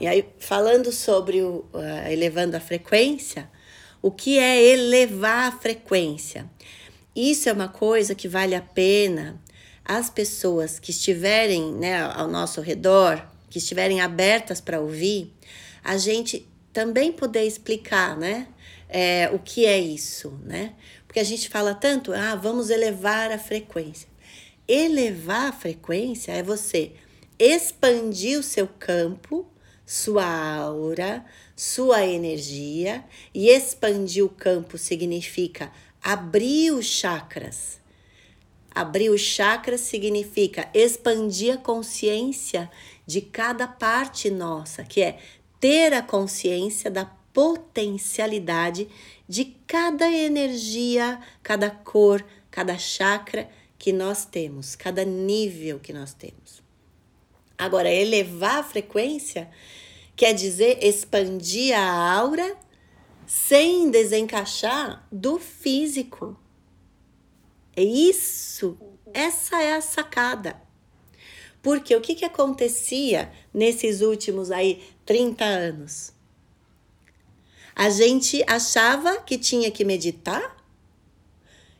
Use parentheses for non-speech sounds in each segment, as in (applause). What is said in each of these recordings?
e aí falando sobre o uh, elevando a frequência, o que é elevar a frequência? Isso é uma coisa que vale a pena as pessoas que estiverem né, ao nosso redor, que estiverem abertas para ouvir, a gente também poder explicar, né? É, o que é isso, né? Porque a gente fala tanto, ah, vamos elevar a frequência. Elevar a frequência é você expandir o seu campo, sua aura, sua energia, e expandir o campo significa abrir os chakras. Abrir os chakras significa expandir a consciência de cada parte nossa, que é ter a consciência da potencialidade de cada energia, cada cor, cada chakra que nós temos, cada nível que nós temos. Agora, elevar a frequência quer dizer expandir a aura sem desencaixar do físico. É isso, essa é a sacada. Porque o que, que acontecia nesses últimos aí 30 anos? A gente achava que tinha que meditar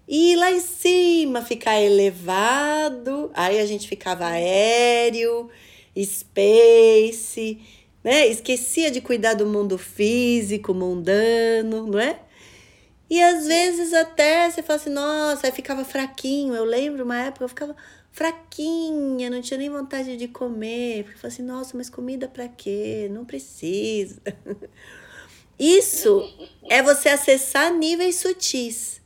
e lá em cima ficar elevado, aí a gente ficava aéreo, space, né? Esquecia de cuidar do mundo físico, mundano, não é? E às vezes até você fala assim, nossa, aí ficava fraquinho. Eu lembro uma época eu ficava fraquinha, não tinha nem vontade de comer. Porque eu falei assim, nossa, mas comida para quê? Não precisa. (laughs) Isso é você acessar níveis sutis,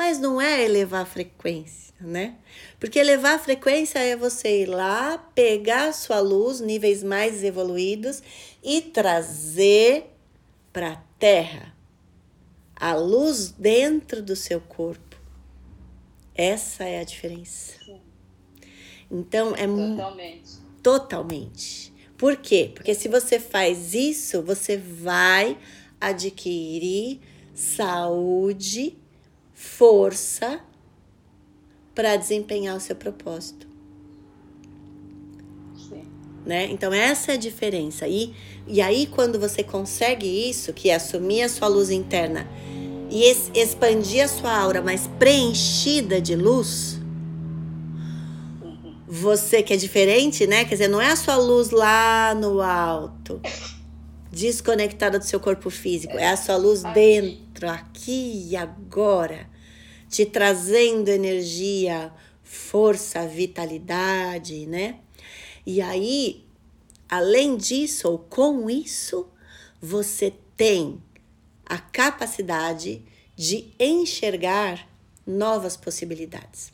mas não é elevar a frequência, né? Porque elevar a frequência é você ir lá, pegar a sua luz, níveis mais evoluídos, e trazer para a Terra a luz dentro do seu corpo. Essa é a diferença. Então é totalmente. Totalmente. Por quê? Porque se você faz isso, você vai adquirir saúde, força para desempenhar o seu propósito. Sim. Né? Então essa é a diferença. E, e aí quando você consegue isso, que é assumir a sua luz interna e expandir a sua aura, mas preenchida de luz, você que é diferente, né? Quer dizer, não é a sua luz lá no alto, desconectada do seu corpo físico, é a sua luz dentro, aqui e agora, te trazendo energia, força, vitalidade, né? E aí, além disso, ou com isso, você tem a capacidade de enxergar novas possibilidades.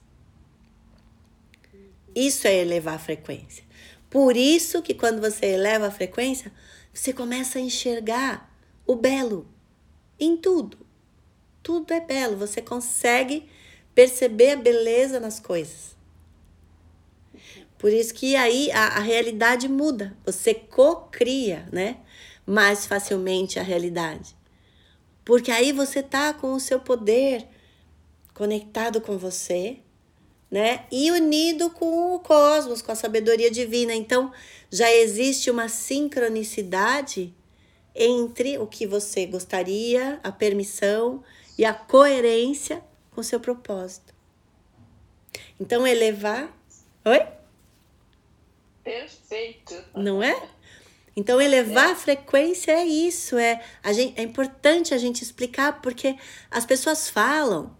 Isso é elevar a frequência. Por isso que quando você eleva a frequência, você começa a enxergar o belo em tudo. Tudo é belo, você consegue perceber a beleza nas coisas. Por isso que aí a, a realidade muda, você co-cria, né? Mais facilmente a realidade. Porque aí você tá com o seu poder conectado com você, né? E unido com o cosmos, com a sabedoria divina. Então, já existe uma sincronicidade entre o que você gostaria, a permissão e a coerência com o seu propósito. Então, elevar. Oi? Perfeito. Não é? Então, elevar a frequência é isso. É, a gente, é importante a gente explicar, porque as pessoas falam.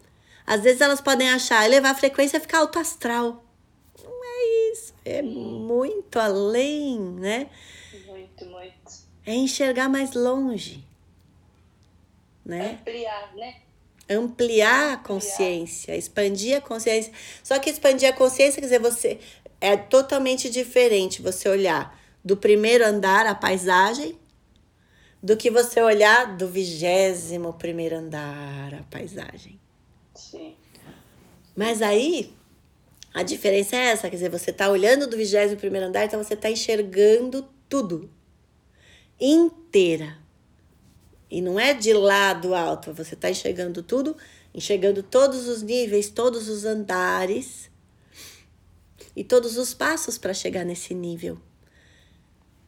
Às vezes elas podem achar elevar a frequência é ficar alto astral. Não é isso. É muito além, né? Muito, muito. É enxergar mais longe. Né? Ampliar, né? Ampliar a consciência, expandir a consciência. Só que expandir a consciência, quer dizer, você é totalmente diferente você olhar do primeiro andar, a paisagem, do que você olhar do vigésimo primeiro andar, a paisagem. Sim. Mas aí, a diferença é essa, quer dizer, você está olhando do vigésimo primeiro andar, então você está enxergando tudo, inteira. E não é de lado alto, você está enxergando tudo, enxergando todos os níveis, todos os andares e todos os passos para chegar nesse nível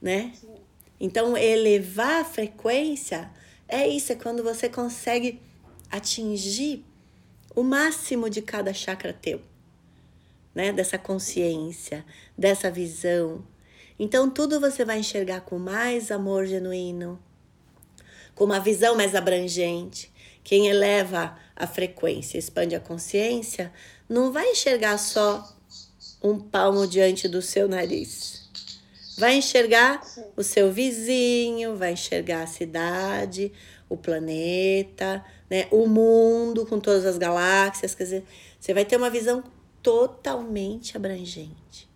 né? Então, elevar a frequência é isso, é quando você consegue atingir o máximo de cada chakra teu, né? Dessa consciência, dessa visão. Então, tudo você vai enxergar com mais amor genuíno, com uma visão mais abrangente. Quem eleva a frequência, expande a consciência, não vai enxergar só um palmo diante do seu nariz. Vai enxergar o seu vizinho, vai enxergar a cidade, o planeta, né, o mundo com todas as galáxias, quer dizer, você vai ter uma visão totalmente abrangente.